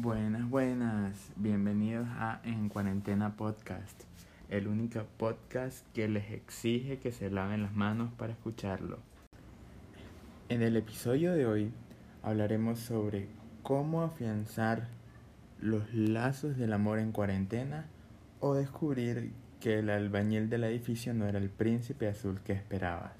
Buenas, buenas. Bienvenidos a En Cuarentena Podcast, el único podcast que les exige que se laven las manos para escucharlo. En el episodio de hoy hablaremos sobre cómo afianzar los lazos del amor en cuarentena o descubrir que el albañil del edificio no era el príncipe azul que esperabas.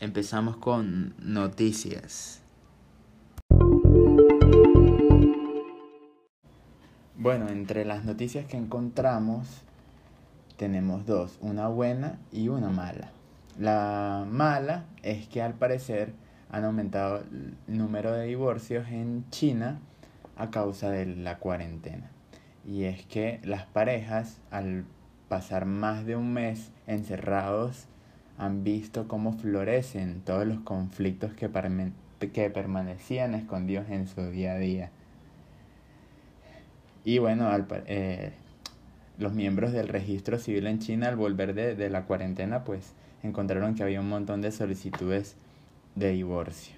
Empezamos con noticias. Bueno, entre las noticias que encontramos tenemos dos, una buena y una mala. La mala es que al parecer han aumentado el número de divorcios en China a causa de la cuarentena. Y es que las parejas al pasar más de un mes encerrados han visto cómo florecen todos los conflictos que, que permanecían escondidos en su día a día. Y bueno, eh, los miembros del registro civil en China al volver de, la cuarentena pues encontraron que había un montón de solicitudes de divorcio.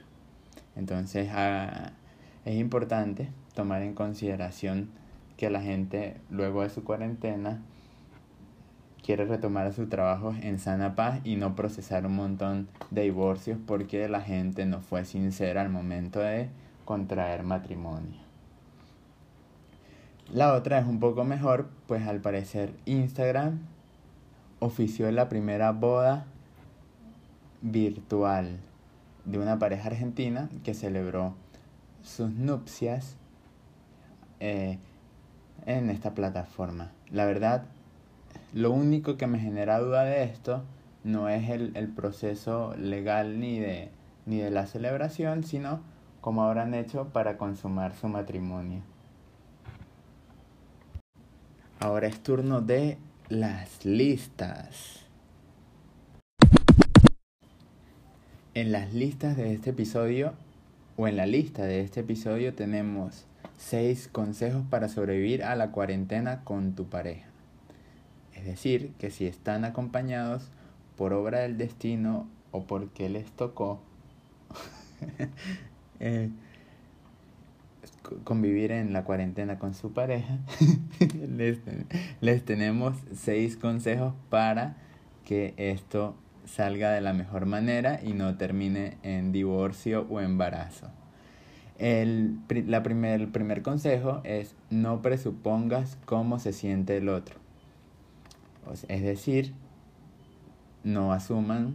Entonces ah, es importante tomar en consideración que la gente luego de su cuarentena quiere retomar su trabajo en sana paz y no procesar un montón de divorcios porque la gente no fue sincera al momento de contraer matrimonio. La otra es un poco mejor, pues al parecer Instagram ofició la primera boda virtual de una pareja argentina que celebró sus nupcias eh, en esta plataforma. La verdad, lo único que me genera duda de esto no es el, el proceso legal ni de, ni de la celebración, sino cómo habrán hecho para consumar su matrimonio. Ahora es turno de las listas. En las listas de este episodio, o en la lista de este episodio, tenemos 6 consejos para sobrevivir a la cuarentena con tu pareja. Es decir, que si están acompañados por obra del destino o porque les tocó eh, convivir en la cuarentena con su pareja, les, les tenemos seis consejos para que esto salga de la mejor manera y no termine en divorcio o embarazo. El, la primer, primer consejo es no presupongas cómo se siente el otro. Es decir, no asuman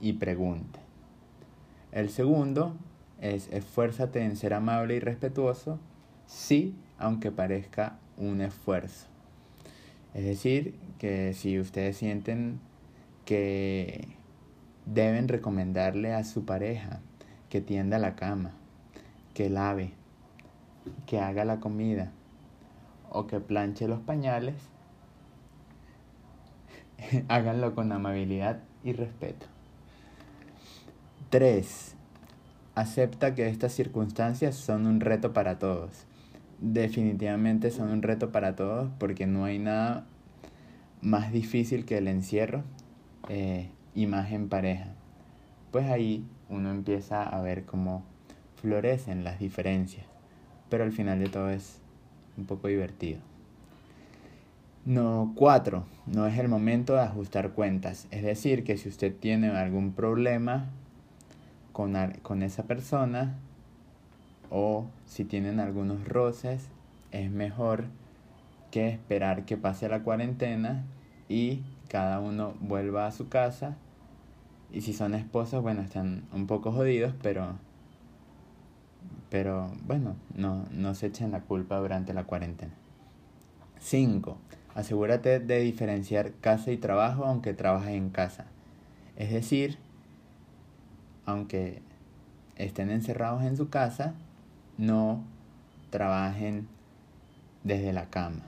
y pregunten. El segundo es esfuérzate en ser amable y respetuoso, sí, aunque parezca un esfuerzo. Es decir, que si ustedes sienten que deben recomendarle a su pareja que tienda la cama, que lave, que haga la comida o que planche los pañales, háganlo con amabilidad y respeto. 3. Acepta que estas circunstancias son un reto para todos. Definitivamente son un reto para todos porque no hay nada más difícil que el encierro eh, y más en pareja. Pues ahí uno empieza a ver cómo florecen las diferencias. Pero al final de todo es un poco divertido. No, cuatro, no es el momento de ajustar cuentas. Es decir, que si usted tiene algún problema con, con esa persona o si tienen algunos roces, es mejor que esperar que pase la cuarentena y cada uno vuelva a su casa. Y si son esposos, bueno, están un poco jodidos, pero pero bueno, no, no se echen la culpa durante la cuarentena. 5. Asegúrate de diferenciar casa y trabajo aunque trabajes en casa. Es decir, aunque estén encerrados en su casa, no trabajen desde la cama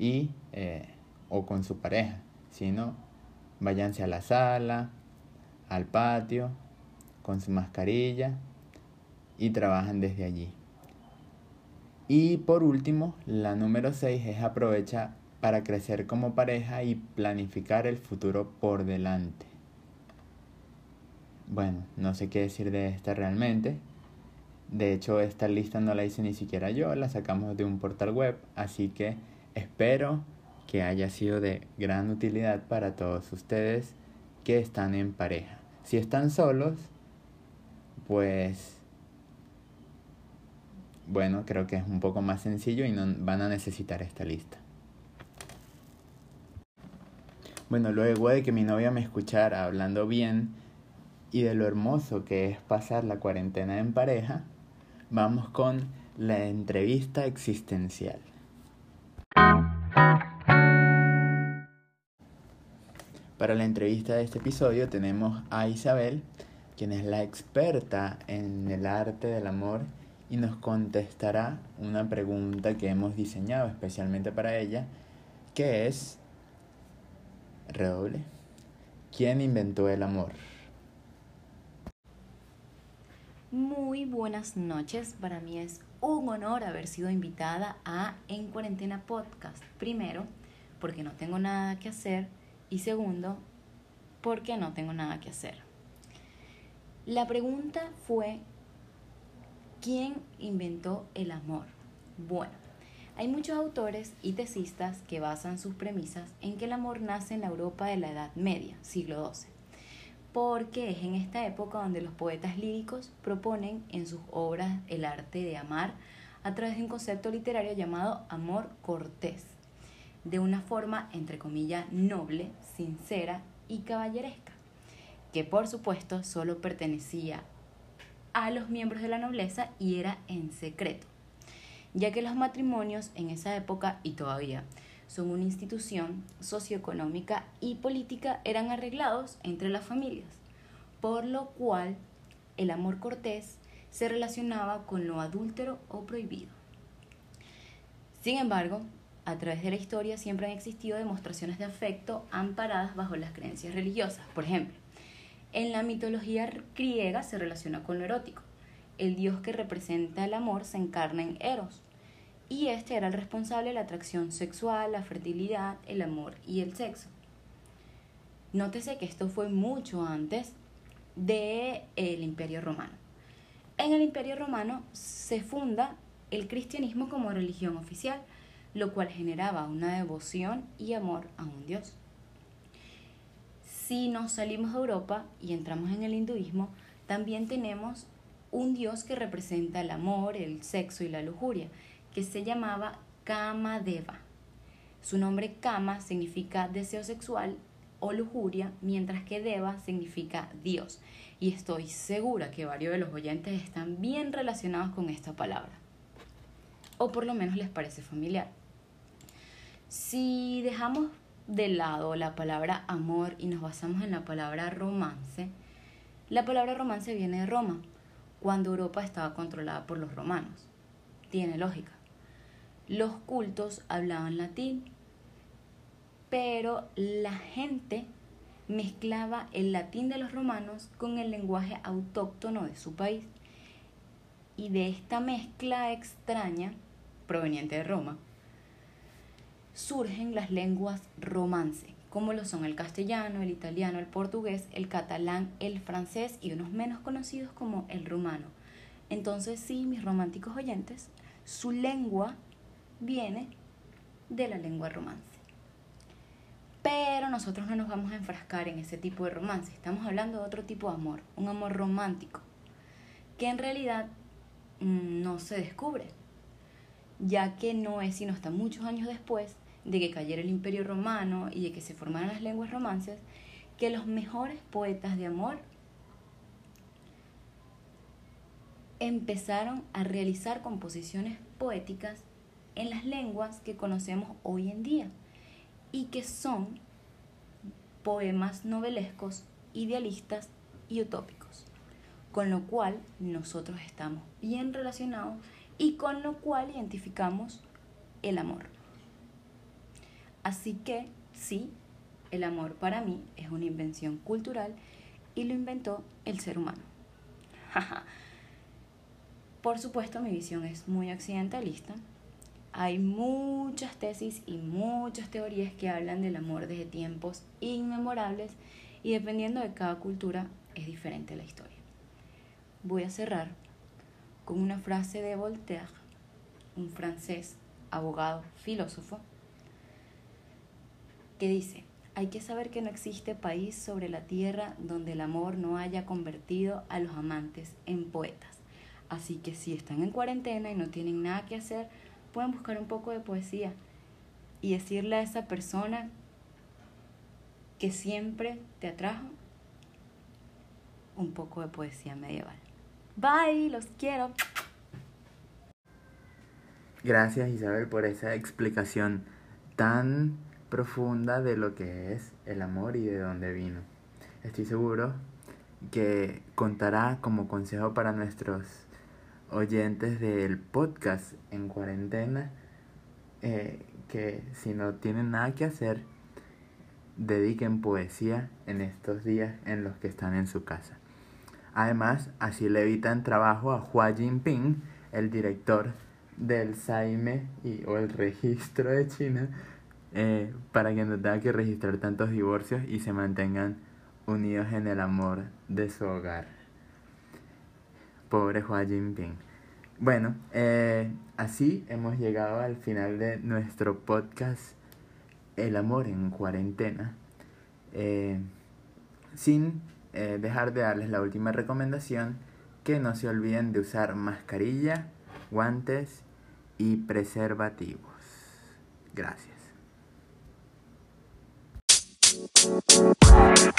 y eh, o con su pareja, sino váyanse a la sala, al patio, con su mascarilla y trabajan desde allí. Y por último, la número 6 es aprovecha para crecer como pareja y planificar el futuro por delante. Bueno, no sé qué decir de esta realmente. De hecho, esta lista no la hice ni siquiera yo, la sacamos de un portal web, así que espero que haya sido de gran utilidad para todos ustedes que están en pareja. Si están solos, pues bueno, creo que es un poco más sencillo y no van a necesitar esta lista. Bueno, luego de que mi novia me escuchara hablando bien y de lo hermoso que es pasar la cuarentena en pareja, vamos con la entrevista existencial. Para la entrevista de este episodio tenemos a Isabel, quien es la experta en el arte del amor y nos contestará una pregunta que hemos diseñado especialmente para ella, que es, redoble, ¿quién inventó el amor? Muy buenas noches, para mí es un honor haber sido invitada a En Cuarentena Podcast. Primero, porque no tengo nada que hacer y segundo, porque no tengo nada que hacer. La pregunta fue ¿Quién inventó el amor? Bueno, hay muchos autores y tesistas que basan sus premisas en que el amor nace en la Europa de la Edad Media, siglo XII, porque es en esta época donde los poetas líricos proponen en sus obras el arte de amar a través de un concepto literario llamado amor cortés, de una forma, entre comillas, noble, sincera y caballeresca, que por supuesto solo pertenecía a los miembros de la nobleza y era en secreto, ya que los matrimonios en esa época y todavía son una institución socioeconómica y política eran arreglados entre las familias, por lo cual el amor cortés se relacionaba con lo adúltero o prohibido. Sin embargo, a través de la historia siempre han existido demostraciones de afecto amparadas bajo las creencias religiosas. Por ejemplo, en la mitología griega se relaciona con lo erótico. El dios que representa el amor se encarna en Eros, y este era el responsable de la atracción sexual, la fertilidad, el amor y el sexo. Nótese que esto fue mucho antes del el Imperio Romano. En el Imperio Romano se funda el cristianismo como religión oficial, lo cual generaba una devoción y amor a un dios si nos salimos de Europa y entramos en el hinduismo, también tenemos un dios que representa el amor, el sexo y la lujuria, que se llamaba Kamadeva. Su nombre Kama significa deseo sexual o lujuria, mientras que Deva significa Dios. Y estoy segura que varios de los oyentes están bien relacionados con esta palabra. O por lo menos les parece familiar. Si dejamos de lado la palabra amor y nos basamos en la palabra romance, la palabra romance viene de Roma, cuando Europa estaba controlada por los romanos. Tiene lógica. Los cultos hablaban latín, pero la gente mezclaba el latín de los romanos con el lenguaje autóctono de su país. Y de esta mezcla extraña, proveniente de Roma, surgen las lenguas romance, como lo son el castellano, el italiano, el portugués, el catalán, el francés y unos menos conocidos como el rumano. Entonces sí, mis románticos oyentes, su lengua viene de la lengua romance. Pero nosotros no nos vamos a enfrascar en ese tipo de romance, estamos hablando de otro tipo de amor, un amor romántico, que en realidad mm, no se descubre, ya que no es sino hasta muchos años después de que cayera el imperio romano y de que se formaran las lenguas romances, que los mejores poetas de amor empezaron a realizar composiciones poéticas en las lenguas que conocemos hoy en día y que son poemas novelescos, idealistas y utópicos, con lo cual nosotros estamos bien relacionados y con lo cual identificamos el amor. Así que sí, el amor para mí es una invención cultural y lo inventó el ser humano. Por supuesto, mi visión es muy accidentalista. hay muchas tesis y muchas teorías que hablan del amor desde tiempos inmemorables y dependiendo de cada cultura es diferente la historia. Voy a cerrar con una frase de Voltaire, un francés, abogado, filósofo, que dice, hay que saber que no existe país sobre la tierra donde el amor no haya convertido a los amantes en poetas. Así que si están en cuarentena y no tienen nada que hacer, pueden buscar un poco de poesía y decirle a esa persona que siempre te atrajo un poco de poesía medieval. Bye, los quiero. Gracias Isabel por esa explicación tan profunda de lo que es el amor y de dónde vino. Estoy seguro que contará como consejo para nuestros oyentes del podcast en cuarentena eh, que si no tienen nada que hacer, dediquen poesía en estos días en los que están en su casa. Además, así le evitan trabajo a Hua Jinping, el director del Saime y, o el registro de China, eh, para que no tenga que registrar tantos divorcios y se mantengan unidos en el amor de su hogar. Pobre Hua Jinping. Bueno, eh, así hemos llegado al final de nuestro podcast El amor en cuarentena. Eh, sin dejar de darles la última recomendación, que no se olviden de usar mascarilla, guantes y preservativos. Gracias. Bye.